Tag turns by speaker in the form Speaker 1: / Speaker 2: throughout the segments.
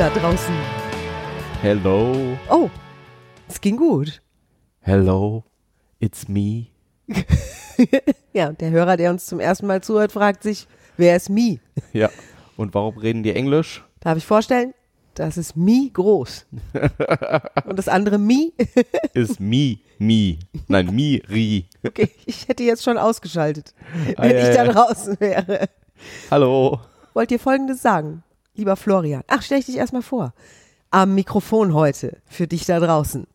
Speaker 1: Da draußen.
Speaker 2: Hello,
Speaker 1: Oh, es ging gut.
Speaker 2: hello, it's me.
Speaker 1: Ja, und der Hörer, der uns zum ersten Mal zuhört, fragt sich, wer ist Me?
Speaker 2: Ja. Und warum reden die Englisch?
Speaker 1: Darf ich vorstellen? Das ist Me groß. Und das andere Me?
Speaker 2: Ist me, me. Nein, mi, ri.
Speaker 1: Okay, ich hätte jetzt schon ausgeschaltet,
Speaker 2: Ah,
Speaker 1: wenn
Speaker 2: ja,
Speaker 1: ich da
Speaker 2: ja.
Speaker 1: draußen wäre.
Speaker 2: Hallo.
Speaker 1: Wollt ihr Folgendes sagen, lieber Florian? Ach, stell ich dich erstmal vor. Am Mikrofon heute für dich da draußen.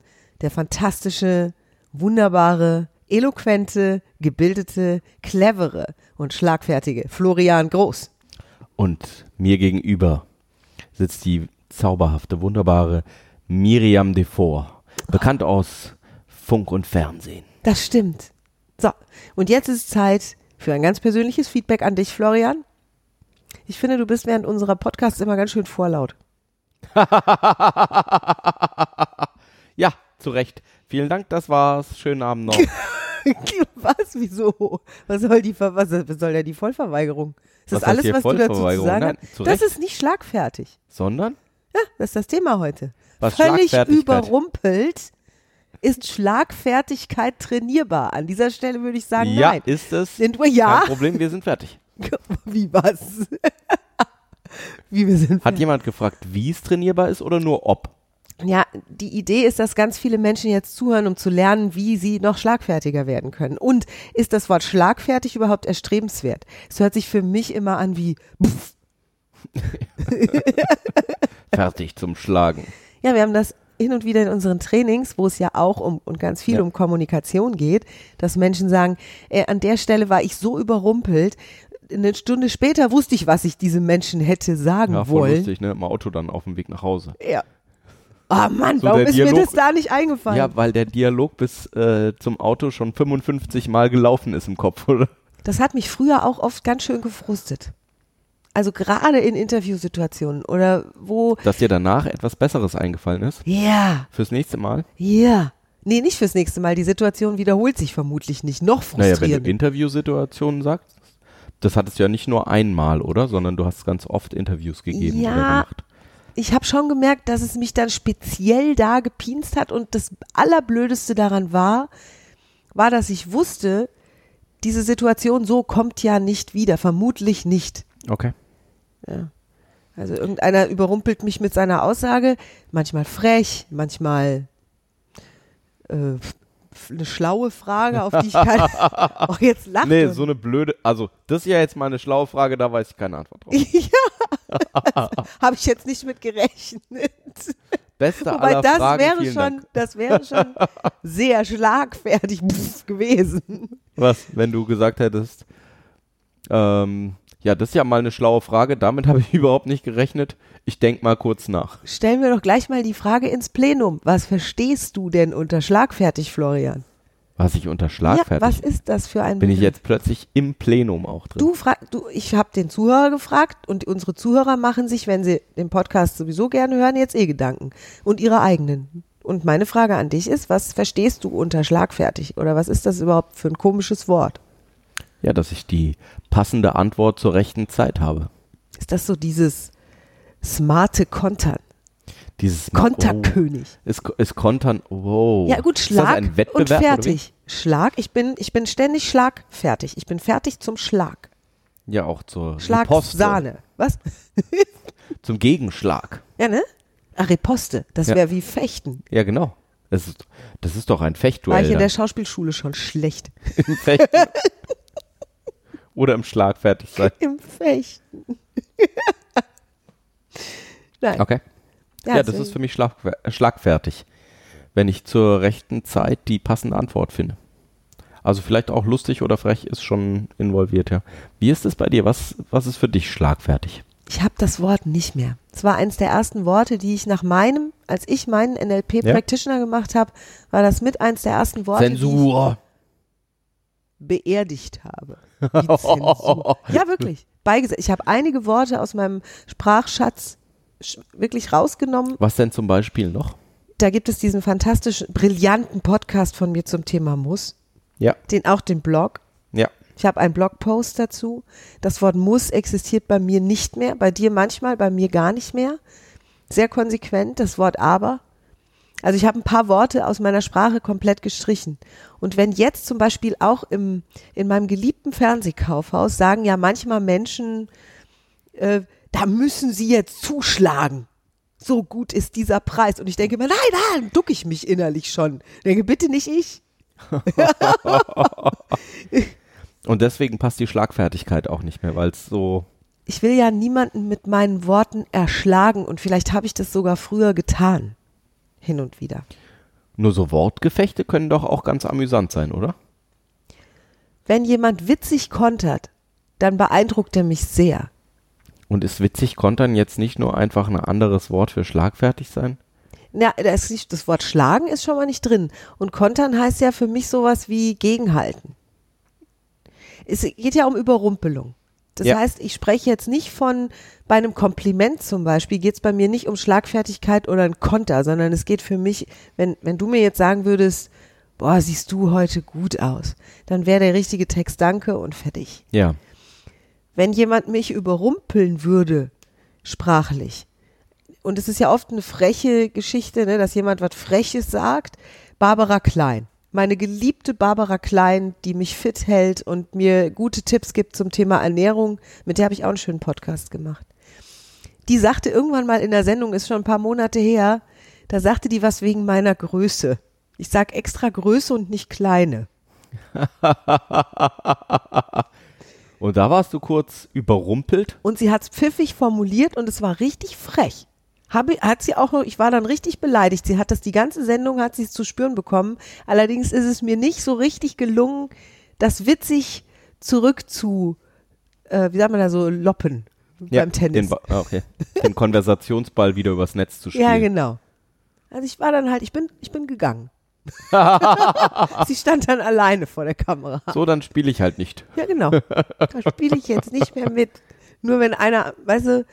Speaker 1: Der fantastische, wunderbare, eloquente, gebildete, clevere und schlagfertige Florian Groß.
Speaker 2: Und mir gegenüber sitzt die zauberhafte, wunderbare Miriam Devor. Bekannt aus Funk und Fernsehen.
Speaker 1: Das stimmt. So, und jetzt ist Zeit für ein ganz persönliches Feedback an dich, Florian. Ich finde, du bist während unserer Podcasts immer ganz schön vorlaut.
Speaker 2: Ja, zu Recht. Vielen Dank, das war's. Schönen Abend noch.
Speaker 1: was? Wieso? Was soll die was was soll denn die Vollverweigerung? Ist das
Speaker 2: Was
Speaker 1: alles, was du dazu zu sagen
Speaker 2: Nein,
Speaker 1: hast? Das ist nicht schlagfertig.
Speaker 2: Sondern?
Speaker 1: Ja, das ist das Thema heute.
Speaker 2: Was
Speaker 1: Völlig überrumpelt ist Schlagfertigkeit trainierbar. An dieser Stelle würde ich sagen,
Speaker 2: ja,
Speaker 1: nein.
Speaker 2: ist es.
Speaker 1: Sind wir ja?
Speaker 2: Kein Problem, wir sind fertig.
Speaker 1: Wie was? Wie wir sind.
Speaker 2: Hat jemand gefragt, wie es trainierbar ist oder nur ob?
Speaker 1: Ja, die Idee ist, dass ganz viele Menschen jetzt zuhören, um zu lernen, wie sie noch schlagfertiger werden können. Und ist das Wort schlagfertig überhaupt erstrebenswert? Es hört sich für mich immer an wie, pff.
Speaker 2: Fertig zum Schlagen.
Speaker 1: ja, wir haben das hin und wieder in unseren Trainings, wo es ja auch um und ganz viel
Speaker 2: Ja.
Speaker 1: um Kommunikation geht, dass Menschen sagen, äh, an der Stelle war ich so überrumpelt, eine Stunde später wusste ich, was ich diesem Menschen hätte sagen
Speaker 2: Ja, voll
Speaker 1: wollen.
Speaker 2: lustig, ne? Im Auto dann auf dem Weg nach Hause.
Speaker 1: Ja. Oh Mann,
Speaker 2: So
Speaker 1: warum ist mir
Speaker 2: Dialog-
Speaker 1: das da nicht eingefallen?
Speaker 2: Ja, weil der Dialog bis äh, zum Auto schon 55 Mal gelaufen ist im Kopf, oder?
Speaker 1: Das hat mich früher auch oft ganz schön gefrustet. Also gerade in Interviewsituationen oder wo,
Speaker 2: Dass dir danach etwas Besseres eingefallen ist.
Speaker 1: ja,
Speaker 2: Fürs nächste Mal.
Speaker 1: ja. Nee, nicht fürs nächste Mal. Die Situation wiederholt sich vermutlich nicht. Noch
Speaker 2: Naja, wenn du. Interviewsituationen sagst, das hattest du ja nicht nur einmal, oder? Sondern du hast ganz oft Interviews gegeben
Speaker 1: Ja.
Speaker 2: oder gemacht.
Speaker 1: ich habe schon gemerkt, dass es mich dann speziell da gepinst hat und das Allerblödeste daran war, war, dass ich wusste, diese Situation so kommt ja nicht wieder, vermutlich nicht.
Speaker 2: Okay.
Speaker 1: Also irgendeiner überrumpelt mich mit seiner Aussage, manchmal frech, manchmal äh, eine schlaue Frage, auf die ich keine. oh, jetzt lacht
Speaker 2: Nee, so eine blöde, also das ist ja jetzt mal eine schlaue Frage, da weiß ich keine Antwort drauf.
Speaker 1: ja, habe ich jetzt nicht mit gerechnet.
Speaker 2: Beste
Speaker 1: Wobei
Speaker 2: aller
Speaker 1: das
Speaker 2: Fragen,
Speaker 1: wäre schon,
Speaker 2: Dank.
Speaker 1: das wäre schon sehr schlagfertig gewesen.
Speaker 2: Was, wenn du gesagt hättest, ähm, ja, das ist ja mal eine schlaue Frage, damit habe ich überhaupt nicht gerechnet. Ich denk mal kurz nach.
Speaker 1: Stellen wir doch gleich mal die Frage ins Plenum. Was verstehst du denn unter schlagfertig, Florian?
Speaker 2: Was ich unter
Speaker 1: Ja,
Speaker 2: schlagfertig
Speaker 1: was ist das für ein
Speaker 2: bin ich
Speaker 1: Begriff?
Speaker 2: jetzt plötzlich im Plenum auch drin.
Speaker 1: Du frag, du, ich habe den Zuhörer gefragt und unsere Zuhörer machen sich, wenn sie den Podcast sowieso gerne hören, jetzt eh Gedanken und ihre eigenen. Und meine Frage an dich ist, was verstehst du unter schlagfertig oder was ist das überhaupt für ein komisches Wort?
Speaker 2: Ja, dass ich die passende Antwort zur rechten Zeit habe.
Speaker 1: Ist das so dieses smarte Kontern,
Speaker 2: Dieses
Speaker 1: Konterkönig?
Speaker 2: Oh, ist, ist Kontern, wow.
Speaker 1: Ja gut, Schlag und fertig. Schlag, ich bin, ich bin ständig schlagfertig. Ich bin fertig zum Schlag.
Speaker 2: Ja, auch zur
Speaker 1: Schlag,
Speaker 2: Riposte,
Speaker 1: Sahne. Was?
Speaker 2: Zum Gegenschlag.
Speaker 1: Ja, ne? Ach, Riposte. Das
Speaker 2: Ja.
Speaker 1: wäre wie Fechten.
Speaker 2: Ja, genau. Das ist, das ist doch ein
Speaker 1: War
Speaker 2: Fechtduell.
Speaker 1: ich in der Schauspielschule schon schlecht.
Speaker 2: Fechten. Oder im Schlag fertig sein.
Speaker 1: Im Fechten. Nein.
Speaker 2: Okay. Ja, das
Speaker 1: deswegen-
Speaker 2: ist für mich schlag, äh, schlagfertig, wenn ich zur rechten Zeit die passende Antwort finde. Also vielleicht auch lustig oder frech ist schon involviert, ja. Wie ist es bei dir? Was, was ist für dich schlagfertig?
Speaker 1: Ich habe das Wort nicht mehr. Es war eines der ersten Worte, die ich nach meinem, als ich meinen NLP Practitioner gemacht habe, war das mit eins der ersten Worte,
Speaker 2: Zensur.
Speaker 1: Beerdigt habe. Ja, wirklich. Beigesetzt. Ich habe einige Worte aus meinem Sprachschatz sch- wirklich rausgenommen.
Speaker 2: Was denn zum Beispiel noch?
Speaker 1: Da gibt es diesen fantastischen, brillanten Podcast von mir zum Thema Muss.
Speaker 2: Ja.
Speaker 1: Den auch den Blog.
Speaker 2: Ja.
Speaker 1: Ich habe einen Blogpost dazu. Das Wort muss existiert bei mir nicht mehr, bei dir manchmal, bei mir gar nicht mehr. Sehr konsequent, das Wort aber. Also ich habe ein paar Worte aus meiner Sprache komplett gestrichen. Und wenn jetzt zum Beispiel auch im, in meinem geliebten Fernsehkaufhaus sagen ja manchmal Menschen, äh, da müssen sie jetzt zuschlagen. So gut ist dieser Preis. Und ich denke mir, nein, nein, ducke ich mich innerlich schon. Ich denke, bitte nicht ich.
Speaker 2: Und deswegen passt die Schlagfertigkeit auch nicht mehr, weil es so.
Speaker 1: Ich will ja niemanden mit meinen Worten erschlagen und vielleicht habe ich das sogar früher getan. Hin und wieder.
Speaker 2: Nur so Wortgefechte können doch auch ganz amüsant sein, oder?
Speaker 1: Wenn jemand witzig kontert, dann beeindruckt er mich sehr.
Speaker 2: Und ist witzig kontern jetzt nicht nur einfach ein anderes Wort für schlagfertig sein?
Speaker 1: Ja, da ist nicht, das Wort schlagen ist schon mal nicht drin. Und kontern heißt ja für mich sowas wie gegenhalten. Es geht ja um Überrumpelung. Das
Speaker 2: Ja.
Speaker 1: heißt, ich spreche jetzt nicht von, bei einem Kompliment zum Beispiel, geht es bei mir nicht um Schlagfertigkeit oder ein Konter, sondern es geht für mich, wenn, wenn du mir jetzt sagen würdest, boah, siehst du heute gut aus, dann wäre der richtige Text Danke und fertig.
Speaker 2: Ja.
Speaker 1: Wenn jemand mich überrumpeln würde, sprachlich, und es ist ja oft eine freche Geschichte, ne, dass jemand was Freches sagt, Barbara Klein. Meine geliebte Barbara Klein, die mich fit hält und mir gute Tipps gibt zum Thema Ernährung, mit der habe ich auch einen schönen Podcast gemacht. Die sagte irgendwann mal in der Sendung, ist schon ein paar Monate her, da sagte die was wegen meiner Größe. Ich sag extra Größe und nicht kleine.
Speaker 2: Und da warst du kurz überrumpelt.
Speaker 1: Und sie hat es pfiffig formuliert und es war richtig frech. Habe, hat sie auch noch, ich war dann richtig beleidigt. Sie hat das die ganze Sendung, hat sie es zu spüren bekommen. Allerdings ist es mir nicht so richtig gelungen, das witzig zurück zu, äh, wie sagt man da so, loppen beim Tennis.
Speaker 2: Den, ah, okay. den Konversationsball wieder übers Netz zu spielen.
Speaker 1: Ja, genau. Also ich war dann halt, ich bin, ich bin gegangen. sie stand dann alleine vor der Kamera.
Speaker 2: So, dann spiele ich halt nicht.
Speaker 1: Ja, genau. Da spiele ich jetzt nicht mehr mit. Nur wenn einer, weißt du,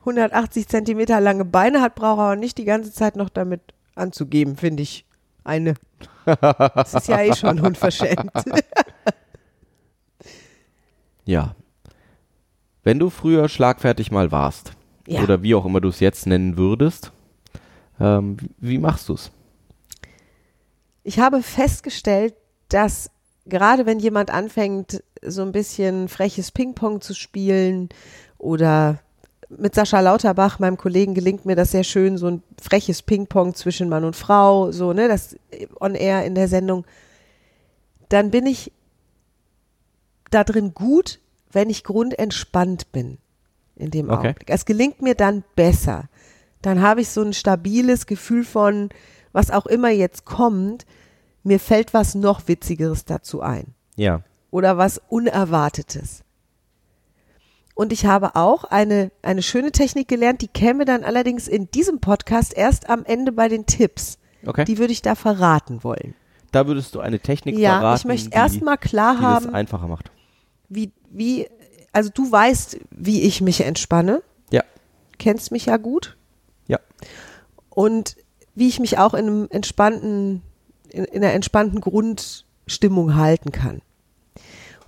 Speaker 1: 180 Zentimeter lange Beine hat, braucht er auch nicht die ganze Zeit noch damit anzugeben, finde ich. Eine. Das ist ja eh schon unverschämt.
Speaker 2: Ja. Wenn du früher schlagfertig mal warst,
Speaker 1: Ja.
Speaker 2: oder wie auch immer du es jetzt nennen würdest, ähm, wie, wie machst du es?
Speaker 1: Ich habe festgestellt, dass gerade wenn jemand anfängt, so ein bisschen freches Ping-Pong zu spielen oder mit Sascha Lauterbach, meinem Kollegen, gelingt mir das sehr schön, so ein freches Ping-Pong zwischen Mann und Frau, so, ne, das on air in der Sendung, dann bin ich da drin gut, wenn ich grundentspannt bin in dem
Speaker 2: Okay.
Speaker 1: Augenblick. Es gelingt mir dann besser. Dann habe ich so ein stabiles Gefühl von, was auch immer jetzt kommt, mir fällt was noch Witzigeres dazu ein
Speaker 2: Ja.
Speaker 1: oder was Unerwartetes. Und ich habe auch eine, eine schöne Technik gelernt, die käme dann allerdings in diesem Podcast erst am Ende bei den Tipps.
Speaker 2: Okay.
Speaker 1: Die würde ich da verraten wollen.
Speaker 2: da würdest du eine Technik
Speaker 1: ja,
Speaker 2: verraten,
Speaker 1: ich möchte erstmal klar
Speaker 2: die das
Speaker 1: haben,
Speaker 2: einfacher macht.
Speaker 1: wie, wie, also du weißt, wie ich mich entspanne,
Speaker 2: Ja.
Speaker 1: kennst mich ja gut.
Speaker 2: Ja.
Speaker 1: und wie ich mich auch in einem entspannten, in, in einer entspannten Grundstimmung halten kann.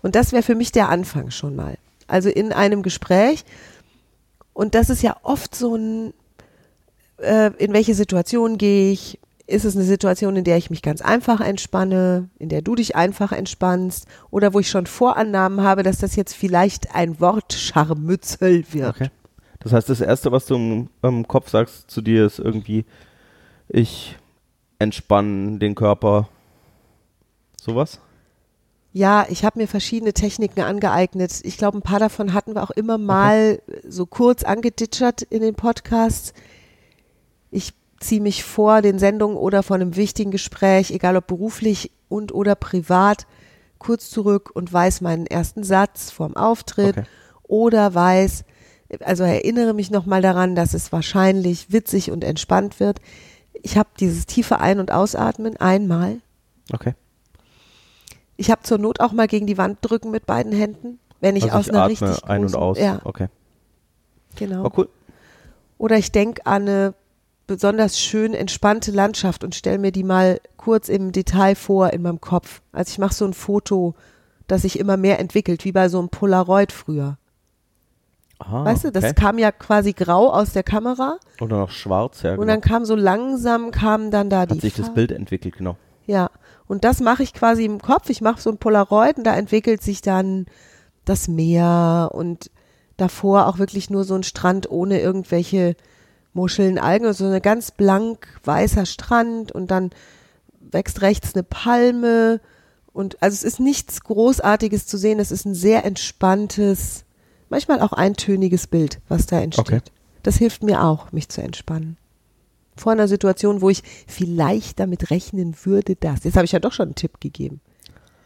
Speaker 1: Und das wäre für mich der Anfang schon mal. Also in einem Gespräch. Und das ist ja oft so ein, äh, in welche Situation gehe ich? Ist es eine Situation, in der ich mich ganz einfach entspanne, in der du dich einfach entspannst oder wo ich schon Vorannahmen habe, dass das jetzt vielleicht ein Wortscharmützel wird?
Speaker 2: Okay. Das heißt, das Erste, was du im, im Kopf sagst zu dir, ist irgendwie, ich entspanne den Körper. Sowas?
Speaker 1: Ja, ich habe mir verschiedene Techniken angeeignet. Ich glaube, ein paar davon hatten wir auch immer mal so kurz angeditschert in den Podcasts. Ich ziehe mich vor den Sendungen oder vor einem wichtigen Gespräch, egal ob beruflich und oder privat, kurz zurück und weiß meinen ersten Satz vorm Auftritt
Speaker 2: Okay.
Speaker 1: oder weiß, also erinnere mich nochmal daran, dass es wahrscheinlich witzig und entspannt wird. Ich habe dieses tiefe Ein- und Ausatmen einmal.
Speaker 2: Okay.
Speaker 1: Ich habe zur Not auch mal gegen die Wand drücken mit beiden Händen, wenn ich
Speaker 2: also
Speaker 1: aus
Speaker 2: ich
Speaker 1: einer
Speaker 2: atme
Speaker 1: richtig
Speaker 2: ein und aus.
Speaker 1: Ja,
Speaker 2: Okay.
Speaker 1: genau.
Speaker 2: Oh, cool.
Speaker 1: Oder ich denke an eine besonders schön entspannte Landschaft und stelle mir die mal kurz im Detail vor in meinem Kopf. Also ich mache so ein Foto das sich immer mehr entwickelt, wie bei so einem Polaroid früher.
Speaker 2: Aha,
Speaker 1: weißt du, das
Speaker 2: okay.
Speaker 1: kam ja quasi grau aus der Kamera
Speaker 2: Oder noch schwarz, ja.
Speaker 1: und
Speaker 2: Genau.
Speaker 1: dann kam so langsam, kam dann da die
Speaker 2: Hat sich das
Speaker 1: Farbe.
Speaker 2: Bild entwickelt, genau.
Speaker 1: Ja, und das mache ich quasi im Kopf. Ich mache so ein Polaroid und da entwickelt sich dann das Meer und davor auch wirklich nur so ein Strand ohne irgendwelche Muscheln, Algen, also so eine ganz blank weißer Strand und dann wächst rechts eine Palme und also es ist nichts Großartiges zu sehen. Es ist ein sehr entspanntes, manchmal auch eintöniges Bild, was da entsteht.
Speaker 2: Okay.
Speaker 1: Das hilft mir auch, mich zu entspannen vor einer Situation, wo ich vielleicht damit rechnen würde, dass. Jetzt habe ich ja doch schon einen Tipp gegeben.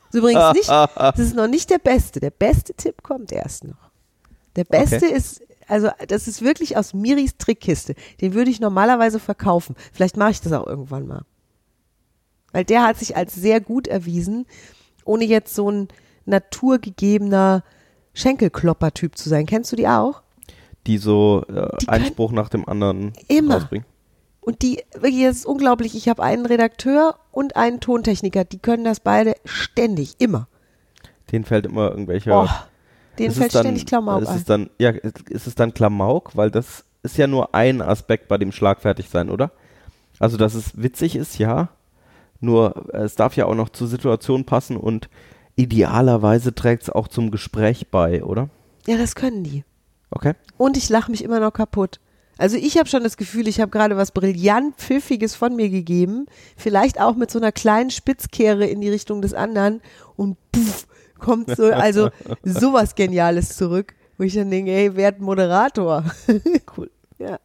Speaker 1: Das ist übrigens nicht, das ist noch nicht der beste. Der beste Tipp kommt erst noch. Der beste
Speaker 2: Okay.
Speaker 1: ist, also das ist wirklich aus Miris Trickkiste. Den würde ich normalerweise verkaufen. Vielleicht mache ich das auch irgendwann mal. Weil der hat sich als sehr gut erwiesen, ohne jetzt so ein naturgegebener Schenkelklopper-Typ zu sein. Kennst du die auch?
Speaker 2: Die so äh,
Speaker 1: Die
Speaker 2: einen
Speaker 1: können-
Speaker 2: Spruch nach dem anderen
Speaker 1: Immer.
Speaker 2: rausbringen.
Speaker 1: Und die, wirklich, das ist unglaublich. Ich habe einen Redakteur und einen Tontechniker, die können das beide ständig, immer.
Speaker 2: Denen fällt immer irgendwelche.
Speaker 1: Oh, denen fällt
Speaker 2: dann-
Speaker 1: ständig Klamauk
Speaker 2: ist
Speaker 1: ein.
Speaker 2: es dann, Ja, ist es dann Klamauk? Weil das ist ja nur ein Aspekt bei dem Schlagfertigsein, oder? Also, dass es witzig ist, ja. Nur, äh, es darf ja auch noch zur Situation passen und idealerweise trägt es auch zum Gespräch bei, oder?
Speaker 1: Ja, das können die.
Speaker 2: Okay.
Speaker 1: Und ich lache mich immer noch kaputt. Also ich habe schon das Gefühl, ich habe gerade was brillant Pfiffiges von mir gegeben. Vielleicht auch mit so einer kleinen Spitzkehre in die Richtung des anderen. Und puff, kommt so, also sowas Geniales zurück. Wo ich dann denke, ey, wer hat Moderator?
Speaker 2: Cool.
Speaker 1: Ja.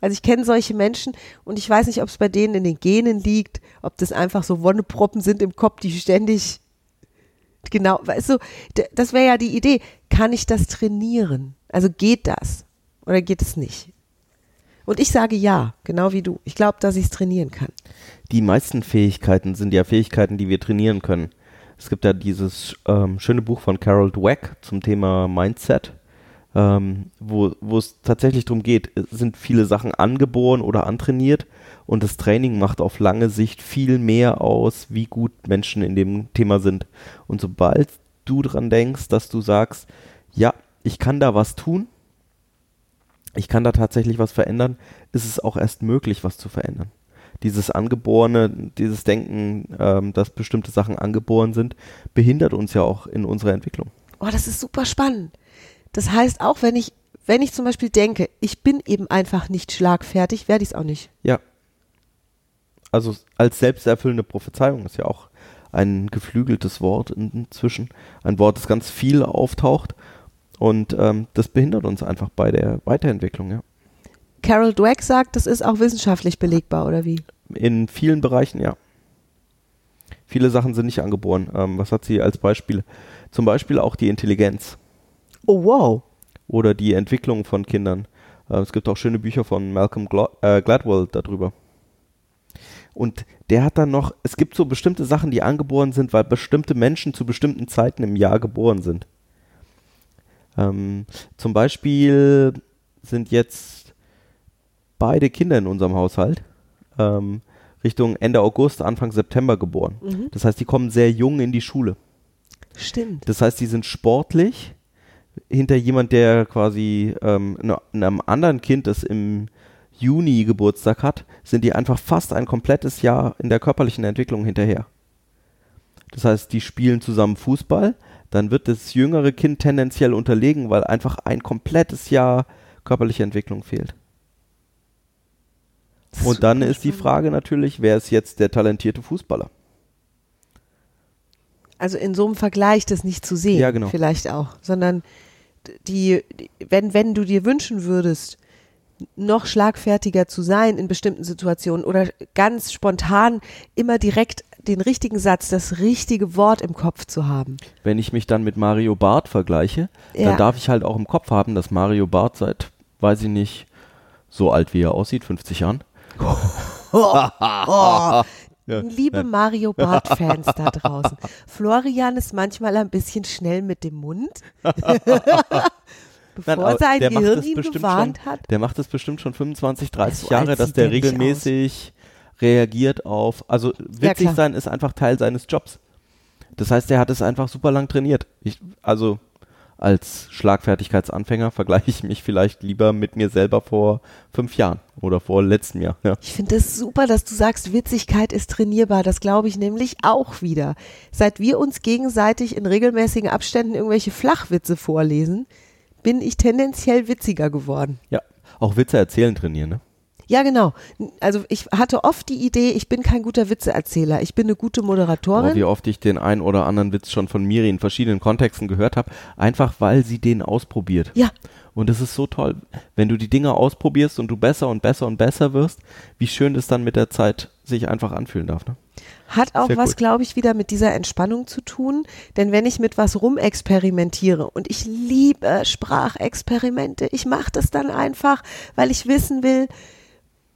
Speaker 1: Also ich kenne solche Menschen und ich weiß nicht, ob es bei denen in den Genen liegt, ob das einfach so Wonneproppen sind im Kopf, die ständig genau, weißt du, das wäre ja die Idee. Kann ich das trainieren? Also geht das oder geht es nicht? Und ich sage ja, genau wie du. Ich glaube, dass ich es trainieren kann.
Speaker 2: Die meisten Fähigkeiten sind ja Fähigkeiten, die wir trainieren können. Es gibt ja dieses ähm, schöne Buch von Carol Dweck zum Thema Mindset, ähm, wo, es tatsächlich darum geht, es sind viele Sachen angeboren oder antrainiert und das Training macht auf lange Sicht viel mehr aus, wie gut Menschen in dem Thema sind. Und sobald du dran denkst, dass du sagst, ja, ich kann da was tun, ich kann da tatsächlich was verändern, ist es auch erst möglich, was zu verändern. Dieses angeborene, dieses Denken, ähm, dass bestimmte Sachen angeboren sind, behindert uns ja auch in unserer Entwicklung.
Speaker 1: Oh, das ist super spannend. Das heißt, auch wenn ich, wenn ich zum Beispiel denke, ich bin eben einfach nicht schlagfertig, werde ich es auch nicht.
Speaker 2: Ja. Also als selbsterfüllende Prophezeiung ist ja auch ein geflügeltes Wort inzwischen. Ein Wort, das ganz viel auftaucht. Und ähm, das behindert uns einfach bei der Weiterentwicklung, ja.
Speaker 1: Carol Dweck sagt, das ist auch wissenschaftlich belegbar, oder wie?
Speaker 2: In vielen Bereichen, ja. Viele Sachen sind nicht angeboren. Ähm, was hat sie als Beispiel? Zum Beispiel auch die Intelligenz
Speaker 1: Oh, wow.
Speaker 2: oder die Entwicklung von Kindern. Äh, es gibt auch schöne Bücher von Malcolm Gla äh, Gladwell darüber. Und der hat dann noch, es gibt so bestimmte Sachen, die angeboren sind, weil bestimmte Menschen zu bestimmten Zeiten im Jahr geboren sind. Ähm, zum Beispiel sind jetzt beide Kinder in unserem Haushalt ähm, Richtung Ende August, Anfang September geboren.
Speaker 1: Mhm.
Speaker 2: Das heißt, die kommen sehr jung in die Schule.
Speaker 1: Stimmt.
Speaker 2: Das heißt, die sind sportlich hinter jemand, der quasi ähm, ne- einem anderen Kind, das im Juni Geburtstag hat, sind die einfach fast ein komplettes Jahr in der körperlichen Entwicklung hinterher. Das heißt, die spielen zusammen Fußball, dann wird das jüngere Kind tendenziell unterlegen, weil einfach ein komplettes Jahr körperliche Entwicklung fehlt. Und dann ist die Frage natürlich, wer ist jetzt der talentierte Fußballer?
Speaker 1: Also in so einem Vergleich das nicht zu sehen,
Speaker 2: Ja, genau.
Speaker 1: vielleicht auch, sondern die, die wenn, wenn du dir wünschen würdest, noch schlagfertiger zu sein in bestimmten Situationen oder ganz spontan immer direkt den richtigen Satz, das richtige Wort im Kopf zu haben.
Speaker 2: Wenn ich mich dann mit Mario Barth vergleiche,
Speaker 1: Ja.
Speaker 2: dann darf ich halt auch im Kopf haben, dass Mario Barth seit, weiß ich nicht, so alt wie er aussieht, 50 Jahren.
Speaker 1: Oh, liebe Mario Barth-Fans da draußen. Florian ist manchmal ein bisschen schnell mit dem Mund. Bevor
Speaker 2: Nein,
Speaker 1: sein Gehirn ihn gewarnt
Speaker 2: schon,
Speaker 1: hat.
Speaker 2: Der macht das bestimmt schon 25, 30
Speaker 1: So
Speaker 2: Jahre, dass der regelmäßig reagiert auf, also witzig
Speaker 1: klar.
Speaker 2: sein ist einfach Teil seines Jobs. Das heißt, er hat es einfach super lang trainiert. Ich, also als Schlagfertigkeitsanfänger vergleiche ich mich vielleicht lieber mit mir selber vor fünf Jahren oder vor letztem Jahr. Ja.
Speaker 1: Ich finde es das super, dass du sagst, Witzigkeit ist trainierbar. Das glaube ich nämlich auch wieder. Seit wir uns gegenseitig in regelmäßigen Abständen irgendwelche Flachwitze vorlesen, bin ich tendenziell witziger geworden.
Speaker 2: Ja, auch Witze erzählen trainieren, ne?
Speaker 1: Ja, genau. Also ich hatte oft die Idee, ich bin kein guter Witzeerzähler, ich bin eine gute Moderatorin.
Speaker 2: Oh, wie oft ich den ein oder anderen Witz schon von Miri in verschiedenen Kontexten gehört habe, einfach weil sie den ausprobiert.
Speaker 1: Ja.
Speaker 2: Und es ist so toll, wenn du die Dinge ausprobierst und du besser und besser und besser wirst, wie schön das dann mit der Zeit sich einfach anfühlen darf. Ne?
Speaker 1: Hat auch Sehr was, glaube ich, wieder mit dieser Entspannung zu tun. Denn wenn ich mit was rumexperimentiere und ich liebe Sprachexperimente, ich mache das dann einfach, weil ich wissen will,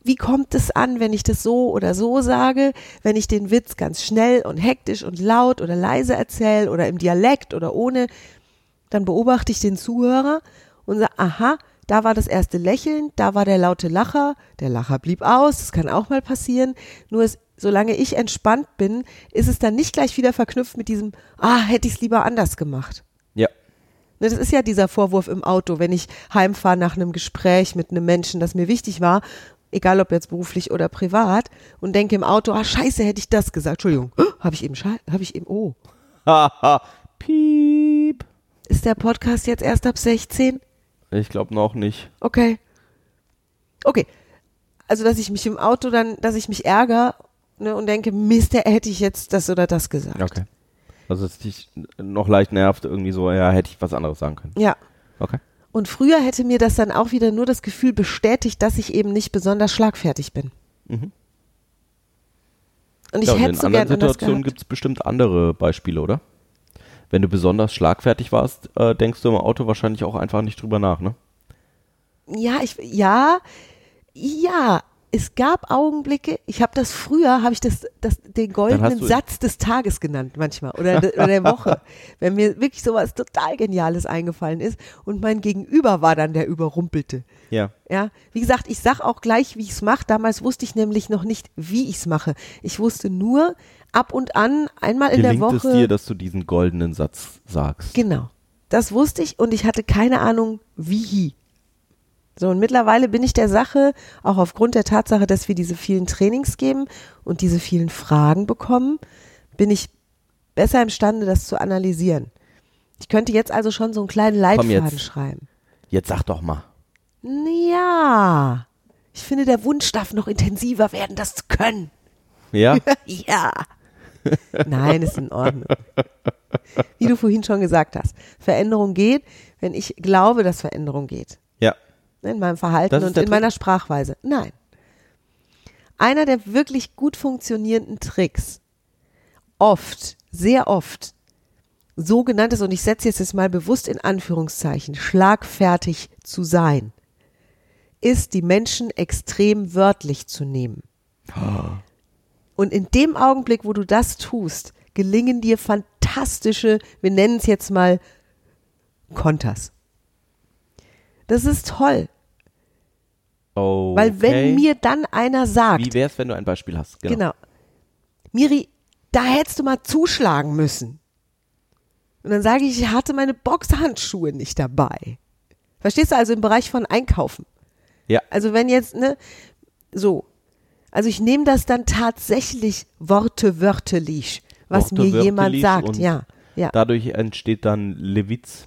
Speaker 1: wie kommt es an, wenn ich das so oder so sage, wenn ich den Witz ganz schnell und hektisch und laut oder leise erzähle oder im Dialekt oder ohne, dann beobachte ich den Zuhörer und sage, aha, da war das erste Lächeln, da war der laute Lacher, der Lacher blieb aus, das kann auch mal passieren, nur es, solange ich entspannt bin, ist es dann nicht gleich wieder verknüpft mit diesem, ah, hätte ich es lieber anders gemacht.
Speaker 2: Ja.
Speaker 1: Ne, das ist ja dieser Vorwurf im Auto, wenn ich heimfahre nach einem Gespräch mit einem Menschen, das mir wichtig war egal ob jetzt beruflich oder privat, und denke im Auto, ah scheiße, hätte ich das gesagt. Entschuldigung, habe ich eben, habe ich eben, oh.
Speaker 2: Haha, piep.
Speaker 1: Ist der Podcast jetzt erst ab 16?
Speaker 2: Ich glaube noch nicht.
Speaker 1: Okay. Okay. Also, dass ich mich im Auto dann, dass ich mich ärgere ne, und denke, Mist, hätte ich jetzt das oder das gesagt.
Speaker 2: Okay. Also, dass dich noch leicht nervt, irgendwie so, ja, hätte ich was anderes sagen können.
Speaker 1: Ja.
Speaker 2: Okay.
Speaker 1: Und früher hätte mir das dann auch wieder nur das Gefühl bestätigt, dass ich eben nicht besonders schlagfertig bin. Mhm. Und ich
Speaker 2: ja,
Speaker 1: hätte
Speaker 2: und in
Speaker 1: so
Speaker 2: anderen Situationen gibt es bestimmt andere Beispiele, oder? Wenn du besonders schlagfertig warst, äh, denkst du im Auto wahrscheinlich auch einfach nicht drüber nach, ne?
Speaker 1: Ja, ich ja, ja, es gab Augenblicke, ich habe das früher, habe ich das, das, den goldenen Satz des Tages genannt manchmal oder, de, oder der Woche, wenn mir wirklich sowas total Geniales eingefallen ist und mein Gegenüber war dann der Überrumpelte.
Speaker 2: Ja.
Speaker 1: Ja, wie gesagt, ich sag auch gleich, wie ich es mache. Damals wusste ich nämlich noch nicht, wie ich es mache. Ich wusste nur ab und an, einmal in
Speaker 2: Gelingt
Speaker 1: der Woche.
Speaker 2: es dir, dass du diesen goldenen Satz sagst?
Speaker 1: Genau. Das wusste ich und ich hatte keine Ahnung, wie. So, und mittlerweile bin ich der Sache, auch aufgrund der Tatsache, dass wir diese vielen Trainings geben und diese vielen Fragen bekommen, bin ich besser imstande, das zu analysieren. Ich könnte jetzt also schon so einen kleinen Leitfaden
Speaker 2: jetzt.
Speaker 1: schreiben.
Speaker 2: Jetzt sag doch mal.
Speaker 1: Ja. Ich finde, der Wunsch darf noch intensiver werden, das zu können.
Speaker 2: Ja?
Speaker 1: ja. Nein, ist in Ordnung. Wie du vorhin schon gesagt hast, Veränderung geht, wenn ich glaube, dass Veränderung geht. In meinem Verhalten und in meiner Sprachweise. Nein. Einer der wirklich gut funktionierenden Tricks, oft, sehr oft, sogenanntes, und ich setze jetzt mal bewusst in Anführungszeichen, schlagfertig zu sein, ist, die Menschen extrem wörtlich zu nehmen. Und in dem Augenblick, wo du das tust, gelingen dir fantastische, wir nennen es jetzt mal Konters. Das ist toll.
Speaker 2: Okay.
Speaker 1: Weil wenn mir dann einer sagt.
Speaker 2: Wie wär's, wenn du ein Beispiel hast?
Speaker 1: Genau. genau. Miri, da hättest du mal zuschlagen müssen. Und dann sage ich, ich hatte meine Boxhandschuhe nicht dabei. Verstehst du also im Bereich von Einkaufen?
Speaker 2: Ja.
Speaker 1: Also wenn jetzt, ne, so. Also ich nehme das dann tatsächlich Worte wörtlich, was Worte mir jemand sagt, ja. ja.
Speaker 2: Dadurch entsteht dann Lewitz.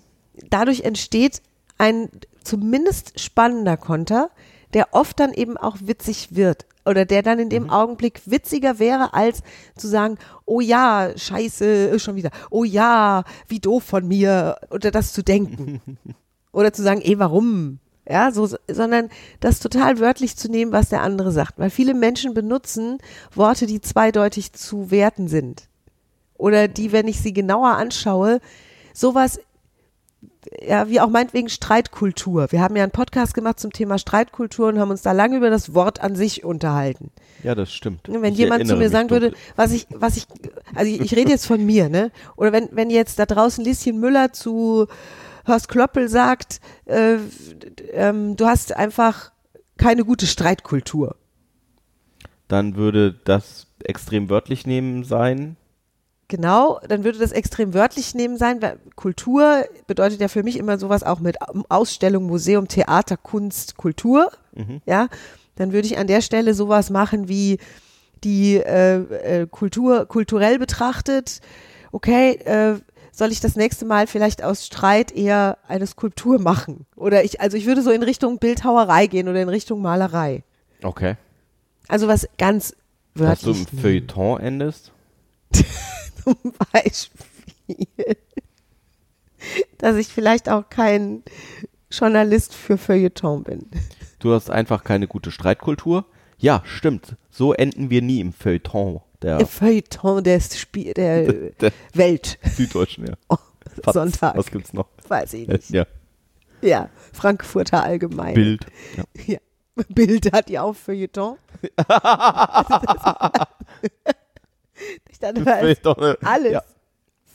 Speaker 1: Dadurch entsteht ein zumindest spannender Konter, der oft dann eben auch witzig wird oder der dann in dem mhm. Augenblick witziger wäre, als zu sagen, oh ja, scheiße, schon wieder, oh ja, wie doof von mir, oder das zu denken. oder zu sagen, eh, warum? Ja, so, sondern das total wörtlich zu nehmen, was der andere sagt. Weil viele Menschen benutzen Worte, die zweideutig zu werten sind. Oder die, wenn ich sie genauer anschaue, sowas ja, wie auch meinetwegen Streitkultur. Wir haben ja einen Podcast gemacht zum Thema Streitkultur und haben uns da lange über das Wort an sich unterhalten.
Speaker 2: Ja, das stimmt.
Speaker 1: Wenn ich jemand zu mir sagen würde, was ich, was ich, also ich, ich rede jetzt von mir, ne? Oder wenn, wenn jetzt da draußen Lieschen Müller zu Horst Kloppel sagt, äh, ähm, du hast einfach keine gute Streitkultur.
Speaker 2: Dann würde das extrem wörtlich nehmen sein.
Speaker 1: Genau, dann würde das extrem wörtlich nehmen sein, weil Kultur bedeutet ja für mich immer sowas auch mit Ausstellung, Museum, Theater, Kunst, Kultur.
Speaker 2: Mhm.
Speaker 1: Ja, dann würde ich an der Stelle sowas machen wie die äh, äh, Kultur kulturell betrachtet. Okay, äh, soll ich das nächste Mal vielleicht aus Streit eher eine Skulptur machen? Oder ich, also ich würde so in Richtung Bildhauerei gehen oder in Richtung Malerei.
Speaker 2: Okay.
Speaker 1: Also was ganz
Speaker 2: Dass du
Speaker 1: wörtlich.
Speaker 2: im Feuilleton endest?
Speaker 1: zum Beispiel, dass ich vielleicht auch kein Journalist für Feuilleton bin.
Speaker 2: Du hast einfach keine gute Streitkultur? Ja, stimmt. So enden wir nie im Feuilleton der
Speaker 1: Der Feuilleton der, Spie der
Speaker 2: Der-
Speaker 1: Welt.
Speaker 2: Süddeutschen, ja.
Speaker 1: Oh. Sonntag.
Speaker 2: Was gibt's noch?
Speaker 1: Weiß ich nicht.
Speaker 2: Ja,
Speaker 1: Ja, Frankfurter Allgemein.
Speaker 2: Bild. Ja.
Speaker 1: Ja. Bild hat ja auch Feuilleton. Ich dachte, da ist
Speaker 2: Feuilleton, äh,
Speaker 1: alles
Speaker 2: Ja.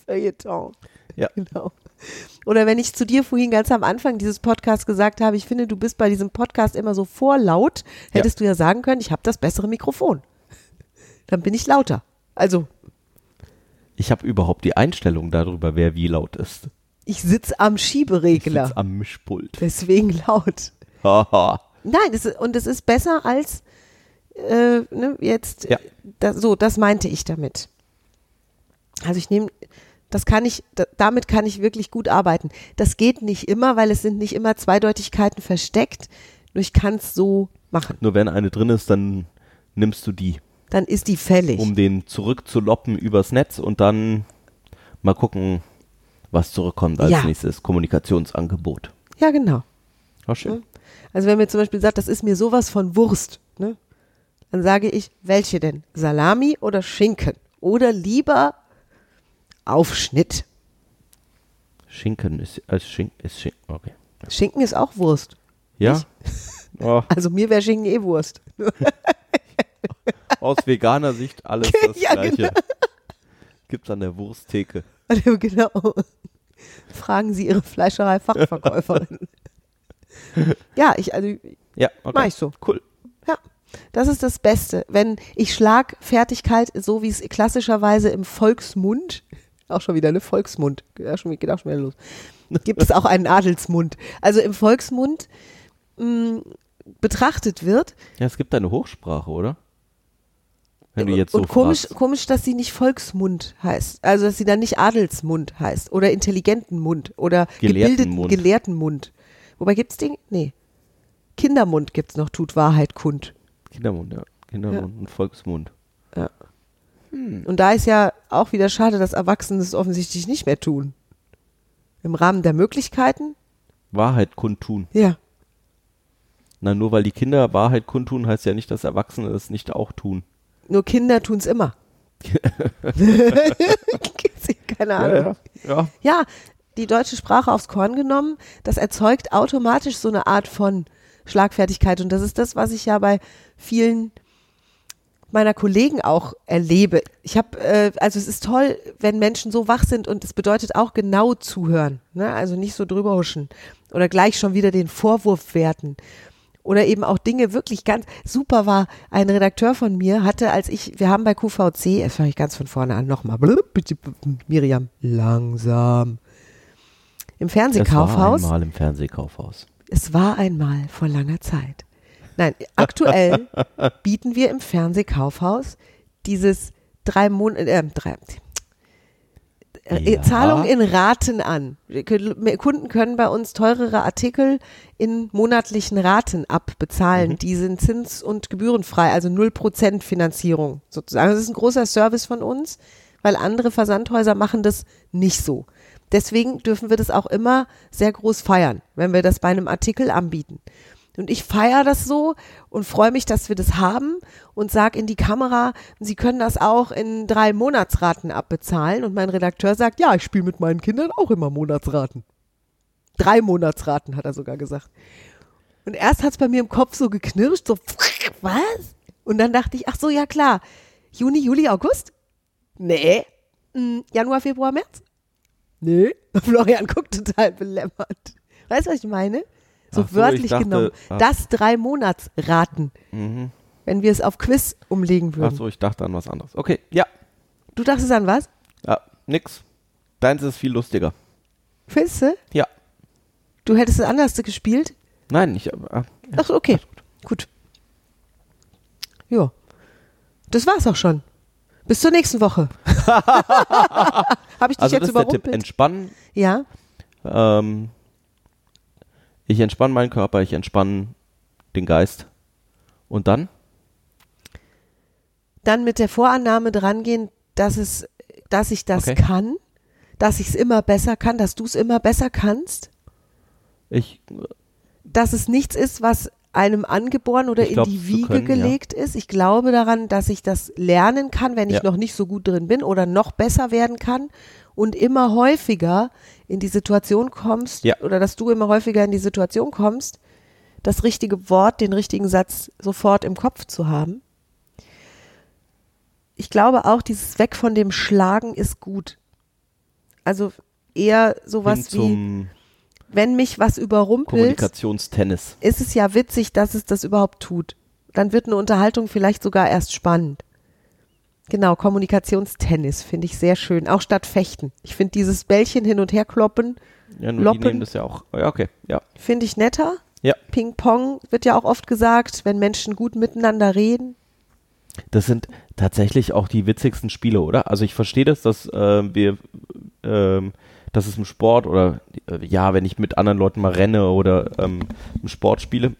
Speaker 1: Feuilleton.
Speaker 2: Ja.
Speaker 1: Genau. Oder wenn ich zu dir vorhin ganz am Anfang dieses Podcasts gesagt habe, ich finde, du bist bei diesem Podcast immer so vorlaut, hättest du ja sagen können, ich habe das bessere Mikrofon. Dann bin ich lauter. Also,
Speaker 2: Ich habe überhaupt die Einstellung darüber, wer wie laut ist.
Speaker 1: ich sitze am
Speaker 2: Ich
Speaker 1: Schieberegler.
Speaker 2: sitz am Mischpult.
Speaker 1: Deswegen laut. Nein, das und es ist besser als äh, ne, jetzt.
Speaker 2: Ja.
Speaker 1: Da, so, das meinte ich damit. Also ich nehme, das kann ich, da, damit kann ich wirklich gut arbeiten. Das geht nicht immer, weil es sind nicht immer Zweideutigkeiten versteckt. Nur ich kann es so machen.
Speaker 2: Nur wenn eine drin ist, dann nimmst du die,
Speaker 1: Dann ist die fällig.
Speaker 2: um den zurückzuloppen übers Netz und dann mal gucken, was zurückkommt als
Speaker 1: Ja.
Speaker 2: nächstes Kommunikationsangebot.
Speaker 1: ja, genau.
Speaker 2: War schön.
Speaker 1: Also wenn mir zum Beispiel sagt, das ist mir sowas von Wurst, ne? dann sage ich, welche denn? Salami oder Schinken? Oder lieber Aufschnitt.
Speaker 2: Schinken ist als Schinken ist Schinken. Okay.
Speaker 1: Schinken ist auch Wurst.
Speaker 2: Ja. Oh,
Speaker 1: Also mir wäre Schinken eh Wurst.
Speaker 2: aus veganer Sicht alles das
Speaker 1: Ja,
Speaker 2: gleiche.
Speaker 1: genau.
Speaker 2: Gibt's an der Wursttheke.
Speaker 1: Also genau. Fragen Sie Ihre Fleischerei-Fachverkäuferin. ja, ich, also,
Speaker 2: Ja, okay.
Speaker 1: Mach ich so.
Speaker 2: Cool.
Speaker 1: ja. Das ist das Beste. Wenn ich Schlagfertigkeit, so wie es klassischerweise im Volksmund, auch schon wieder eine Volksmund, ja, schon, geht auch schon wieder los, gibt es auch einen Adelsmund. Also im Volksmund mh, betrachtet wird.
Speaker 2: Ja, es gibt eine Hochsprache, oder? Wenn du jetzt
Speaker 1: und
Speaker 2: so
Speaker 1: komisch,
Speaker 2: fragst.
Speaker 1: komisch, dass sie nicht Volksmund heißt. Also, dass sie dann nicht Adelsmund heißt oder Intelligentenmund oder gebildeten
Speaker 2: Gelehrtenmund.
Speaker 1: Gelehrtenmund. Wobei gibt's den? Nee. Kindermund gibt's noch, tut Wahrheit kund.
Speaker 2: Kindermund, ja. Kindermund und Volksmund.
Speaker 1: Und da ist ja auch wieder schade, dass Erwachsene es offensichtlich nicht mehr tun. Im Rahmen der Möglichkeiten?
Speaker 2: Wahrheit kundtun.
Speaker 1: Ja.
Speaker 2: Na, nur weil die Kinder Wahrheit kundtun, heißt ja nicht, dass Erwachsene es nicht auch tun.
Speaker 1: Nur Kinder tun's immer. Keine Ahnung.
Speaker 2: ja.
Speaker 1: Ja, die deutsche Sprache aufs Korn genommen, das erzeugt automatisch so eine Art von Schlagfertigkeit. Und das ist das, was ich ja bei vielen meiner Kollegen auch erlebe. Ich habe, äh, also es ist toll, wenn Menschen so wach sind und es bedeutet auch genau zuhören. Ne? Also nicht so drüber huschen oder gleich schon wieder den Vorwurf werten. Oder eben auch Dinge wirklich ganz super war. Ein Redakteur von mir hatte, als ich, wir haben bei QVC, fange ich ganz von vorne an, nochmal, Miriam, langsam. Im
Speaker 2: Das war
Speaker 1: Fernsehkaufhaus.
Speaker 2: einmal im Fernsehkaufhaus.
Speaker 1: Es war einmal vor langer Zeit. Nein, aktuell bieten wir im Fernsehkaufhaus dieses drei Monate, äh, drei, äh,
Speaker 2: Ja.
Speaker 1: Zahlung in Raten an. Kunden können bei uns teurere Artikel in monatlichen Raten abbezahlen. Die sind zins- und gebührenfrei, also 0% Finanzierung sozusagen. Das ist ein großer Service von uns, weil andere Versandhäuser machen das nicht so. Deswegen dürfen wir das auch immer sehr groß feiern, wenn wir das bei einem Artikel anbieten. Und ich feiere das so und freue mich, dass wir das haben und sag in die Kamera, Sie können das auch in drei Monatsraten abbezahlen. Und mein Redakteur sagt, ja, ich spiele mit meinen Kindern auch immer Monatsraten. Drei Monatsraten, hat er sogar gesagt. Und erst hat es bei mir im Kopf so geknirscht, so, was? Und dann dachte ich, ach so, ja klar, Juni, Juli, August? Nee. Hm, Januar, Februar, März? Nee. Florian guckt total belämmert. Weißt du, was ich meine? So
Speaker 2: Ach so,
Speaker 1: wörtlich
Speaker 2: ich dachte,
Speaker 1: genommen.
Speaker 2: ach.
Speaker 1: Das drei Monatsraten,
Speaker 2: Mhm.
Speaker 1: wenn wir es auf Quiz umlegen
Speaker 2: Ach
Speaker 1: würden.
Speaker 2: so, ich dachte an was anderes. Okay, ja.
Speaker 1: Du dachtest an was?
Speaker 2: Ja, nix. Deins ist viel lustiger.
Speaker 1: Findest du?
Speaker 2: Ja.
Speaker 1: Du hättest es anders gespielt?
Speaker 2: Nein, ich. Äh,
Speaker 1: Ach so, okay. Gut. Ja. Das war's auch schon. Bis zur nächsten Woche. Habe ich dich
Speaker 2: also
Speaker 1: jetzt
Speaker 2: das ist der Tipp.
Speaker 1: überrumpelt?
Speaker 2: Entspannen.
Speaker 1: Ja.
Speaker 2: Ähm, ich entspanne meinen Körper, ich entspanne den Geist. Und dann?
Speaker 1: Dann mit der Vorannahme drangehen, dass es, dass ich das
Speaker 2: Okay.
Speaker 1: kann, dass ich es immer besser kann, dass du es immer besser kannst,
Speaker 2: Ich.
Speaker 1: dass es nichts ist, was einem angeboren oder
Speaker 2: Ich
Speaker 1: in
Speaker 2: glaub,
Speaker 1: die Wiege
Speaker 2: können, ja.
Speaker 1: gelegt ist. Ich glaube daran, dass ich das lernen kann, wenn ich
Speaker 2: Ja.
Speaker 1: noch nicht so gut drin bin oder noch besser werden kann und immer häufiger in die Situation kommst
Speaker 2: Ja.
Speaker 1: oder dass du immer häufiger in die Situation kommst, das richtige Wort, den richtigen Satz sofort im Kopf zu haben. Ich glaube auch, dieses Weg von dem Schlagen ist gut. Also eher sowas wie, wenn mich was überrumpelt,
Speaker 2: Kommunikationstennis.
Speaker 1: ist es ja witzig, dass es das überhaupt tut. Dann wird eine Unterhaltung vielleicht sogar erst spannend. Genau, Kommunikationstennis finde ich sehr schön, auch statt Fechten. Ich finde dieses Bällchen hin und her kloppen,
Speaker 2: Ja, nur
Speaker 1: Loppen.
Speaker 2: die nehmen das ja auch. Ja, okay. Ja.
Speaker 1: finde ich netter.
Speaker 2: Ja.
Speaker 1: Ping-Pong wird ja auch oft gesagt, wenn Menschen gut miteinander reden.
Speaker 2: Das sind tatsächlich auch die witzigsten Spiele, oder? Also ich verstehe das, dass äh, wir, ähm, dass es im Sport oder äh, ja, wenn ich mit anderen Leuten mal renne oder ähm, im Sport spiele,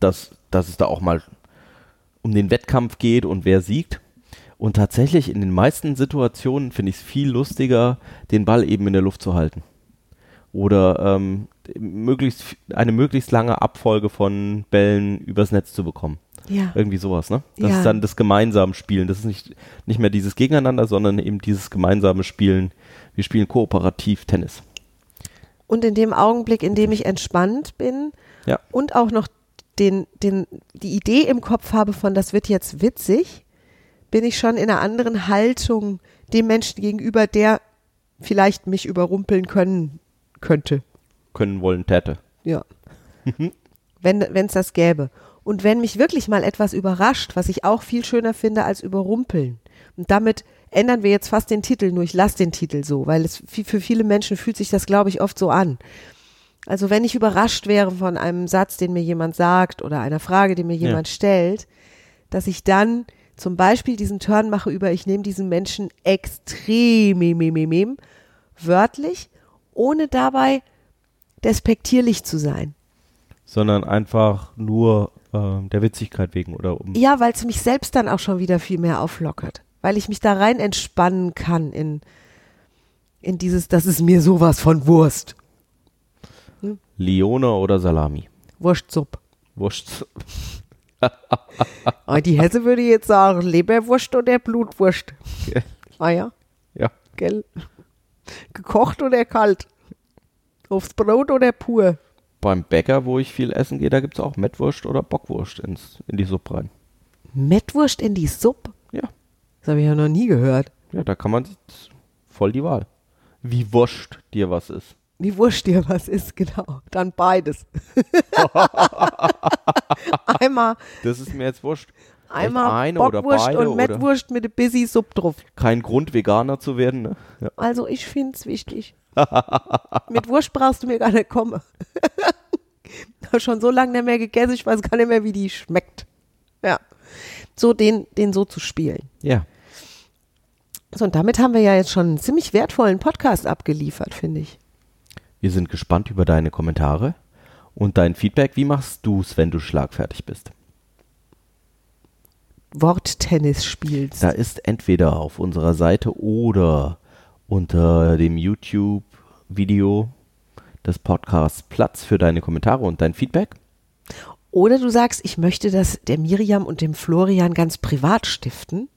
Speaker 2: dass, dass es da auch mal um den Wettkampf geht und wer siegt. Und tatsächlich in den meisten Situationen finde ich es viel lustiger, den Ball eben in der Luft zu halten. Oder ähm, möglichst eine möglichst lange Abfolge von Bällen übers Netz zu bekommen.
Speaker 1: Ja.
Speaker 2: Irgendwie sowas, ne? Das
Speaker 1: Ja.
Speaker 2: ist dann das gemeinsame Spielen. Das ist nicht, nicht mehr dieses Gegeneinander, sondern eben dieses gemeinsame Spielen. Wir spielen kooperativ Tennis.
Speaker 1: Und in dem Augenblick, in dem ich entspannt bin
Speaker 2: Ja.
Speaker 1: und auch noch den, den, die Idee im Kopf habe von, das wird jetzt witzig, bin ich schon in einer anderen Haltung dem Menschen gegenüber, der vielleicht mich überrumpeln können könnte.
Speaker 2: Können wollen täte.
Speaker 1: Ja. wenn es das gäbe. Und wenn mich wirklich mal etwas überrascht, was ich auch viel schöner finde als überrumpeln. Und damit ändern wir jetzt fast den Titel, nur ich lasse den Titel so, weil es für viele Menschen fühlt sich das, glaube ich, oft so an. Also wenn ich überrascht wäre von einem Satz, den mir jemand sagt oder einer Frage, die mir
Speaker 2: Ja.
Speaker 1: jemand stellt, dass ich dann zum Beispiel diesen Turn mache über, ich nehme diesen Menschen extrem wörtlich, ohne dabei despektierlich zu sein.
Speaker 2: Sondern einfach nur ähm, der Witzigkeit wegen oder um.
Speaker 1: Ja, weil es mich selbst dann auch schon wieder viel mehr auflockert. Weil ich mich da rein entspannen kann in, in dieses, das ist mir sowas von Wurst.
Speaker 2: Lione oder Salami.
Speaker 1: Wurstsupp.
Speaker 2: Wurst.
Speaker 1: Ah, die Hesse würde jetzt sagen, Leberwurst oder Blutwurst.
Speaker 2: Ja.
Speaker 1: Ah ja,
Speaker 2: Ja.
Speaker 1: gell. Gekocht oder kalt? Aufs Brot oder pur?
Speaker 2: Beim Bäcker, wo ich viel essen gehe, da gibt es auch Mettwurst oder Bockwurst ins, in die Suppe rein.
Speaker 1: Mettwurst in die Suppe? Das habe ich ja noch nie gehört.
Speaker 2: Ja, da kann man voll die Wahl. Wie wurscht dir was ist.
Speaker 1: Wie wurscht dir was ist, genau. Dann beides. einmal
Speaker 2: Das ist mir jetzt wurscht.
Speaker 1: einmal
Speaker 2: eine oder
Speaker 1: Bockwurst
Speaker 2: beide
Speaker 1: und
Speaker 2: oder-
Speaker 1: Mettwurst mit a busy Suppe drauf.
Speaker 2: Kein Grund, Veganer zu werden, ne? Ja.
Speaker 1: Also ich finde es wichtig. Mit Wurst brauchst du mir gar nicht kommen. Schon so lange nicht mehr gegessen, ich weiß gar nicht mehr, wie die schmeckt. Ja. So den, den so zu spielen.
Speaker 2: ja.
Speaker 1: So, und damit haben wir ja jetzt schon einen ziemlich wertvollen Podcast abgeliefert, finde ich.
Speaker 2: Wir sind gespannt über deine Kommentare und dein Feedback. Wie machst du's, wenn du schlagfertig bist?
Speaker 1: Worttennis spielst.
Speaker 2: Da ist entweder auf unserer Seite oder unter dem YouTube-Video des Podcasts Platz für deine Kommentare und dein Feedback.
Speaker 1: Oder du sagst, ich möchte das der Miriam und dem Florian ganz privat stiften.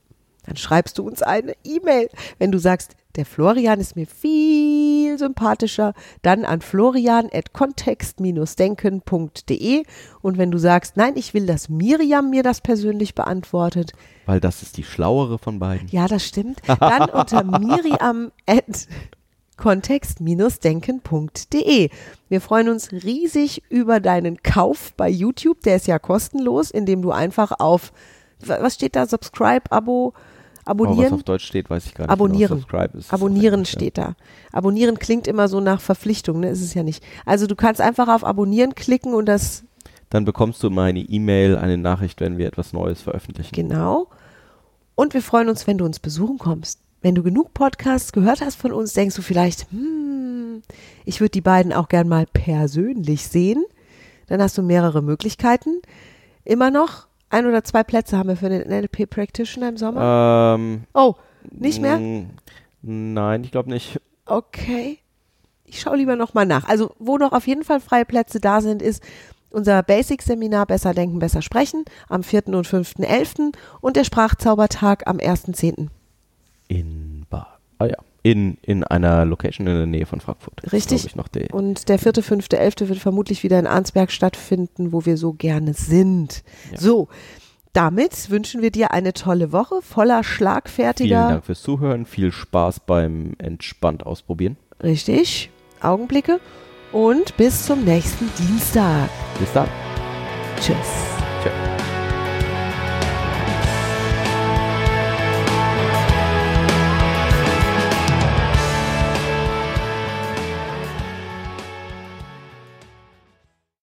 Speaker 1: Dann schreibst du uns eine E-Mail. Wenn du sagst, der Florian ist mir viel sympathischer, dann an florian.kontext-denken.de. Und wenn du sagst, nein, ich will, dass Miriam mir das persönlich beantwortet,
Speaker 2: Weil das ist die schlauere von beiden.
Speaker 1: ja, das stimmt, dann unter miriam at kontext-denken.de. Wir freuen uns riesig über deinen Kauf bei YouTube. Der ist ja kostenlos, indem du einfach auf, wa- was steht da, Subscribe, Abo,
Speaker 2: Aber was
Speaker 1: Abonnieren,
Speaker 2: auf Deutsch steht, weiß ich gar nicht.
Speaker 1: Abonnieren.
Speaker 2: Genau.
Speaker 1: Abonnieren steht da. Abonnieren klingt immer so nach Verpflichtung, ne? Ist es ja nicht. Also du kannst einfach auf Abonnieren klicken und das.
Speaker 2: Dann bekommst du immer eine E-Mail, eine Nachricht, wenn wir etwas Neues veröffentlichen.
Speaker 1: genau. Und wir freuen uns, wenn du uns besuchen kommst. Wenn du genug Podcasts gehört hast von uns, denkst du vielleicht, hm, ich würde die beiden auch gern mal persönlich sehen. Dann hast du mehrere Möglichkeiten. Immer noch ein oder zwei Plätze haben wir für den NLP Practitioner im Sommer.
Speaker 2: Ähm,
Speaker 1: oh, nicht mehr?
Speaker 2: mh, Nein, ich glaube nicht.
Speaker 1: Okay. Ich schaue lieber nochmal nach. Also, wo noch auf jeden Fall freie Plätze da sind, ist unser Basic-Seminar Besser Denken, Besser Sprechen am 4. und 5.11. und der Sprachzaubertag am 1.10.
Speaker 2: In Bar. Ah ja. In, in einer Location in der Nähe von Frankfurt.
Speaker 1: Richtig.
Speaker 2: Ich, der,
Speaker 1: Und der 4., 5., 11. wird vermutlich wieder in Arnsberg stattfinden, wo wir so gerne sind.
Speaker 2: Ja.
Speaker 1: So, damit wünschen wir dir eine tolle Woche voller
Speaker 2: vielen
Speaker 1: schlagfertiger,
Speaker 2: Dank fürs Zuhören. Viel Spaß beim entspannt ausprobieren.
Speaker 1: richtig, Augenblicke und bis zum nächsten Dienstag.
Speaker 2: Bis dann.
Speaker 1: Tschüss.